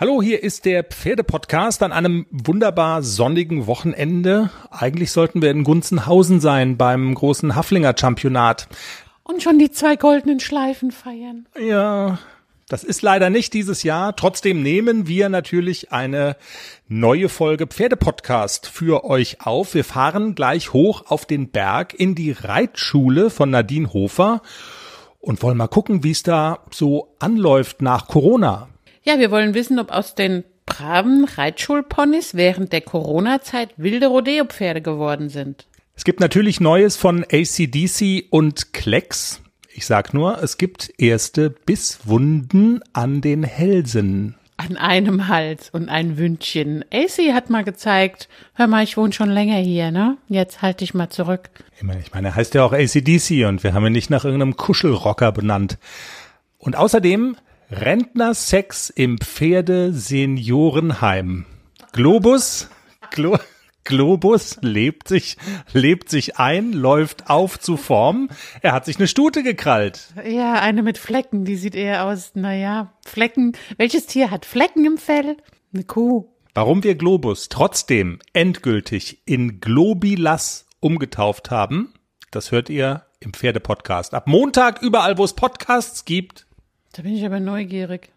Hallo, hier ist der Pferdepodcast an einem wunderbar sonnigen Wochenende. Eigentlich sollten wir in Gunzenhausen sein beim großen Haflinger Championat. Und schon die zwei goldenen Schleifen feiern. Ja, das ist leider nicht dieses Jahr. Trotzdem nehmen wir natürlich eine neue Folge Pferdepodcast für euch auf. Wir fahren gleich hoch auf den Berg in die Reitschule von Nadine Hofer und wollen mal gucken, wie es da so anläuft nach Corona. Ja, wir wollen wissen, ob aus den braven Reitschulponys während der Corona-Zeit wilde Rodeo-Pferde geworden sind. Es gibt natürlich Neues von ACDC und Klecks. Ich sag nur, es gibt erste Bisswunden an den Hälsen. An einem Hals und ein Wündchen. AC hat mal gezeigt, hör mal, ich wohne schon länger hier, ne? Jetzt halt dich mal zurück. Ich meine, ich meine, er heißt ja auch ACDC und wir haben ihn nicht nach irgendeinem Kuschelrocker benannt. Und außerdem Rentnersex im Pferde-Seniorenheim. Globus, Glo Globus lebt sich, lebt sich ein, läuft auf zu Form. Er hat sich eine Stute gekrallt. Ja, eine mit Flecken, die sieht eher aus, naja, Flecken. Welches Tier hat Flecken im Fell? Eine Kuh. Warum wir Globus trotzdem endgültig in Globilas umgetauft haben, das hört ihr im Pferdepodcast. Ab Montag überall, wo es Podcasts gibt. Da bin ich aber neugierig.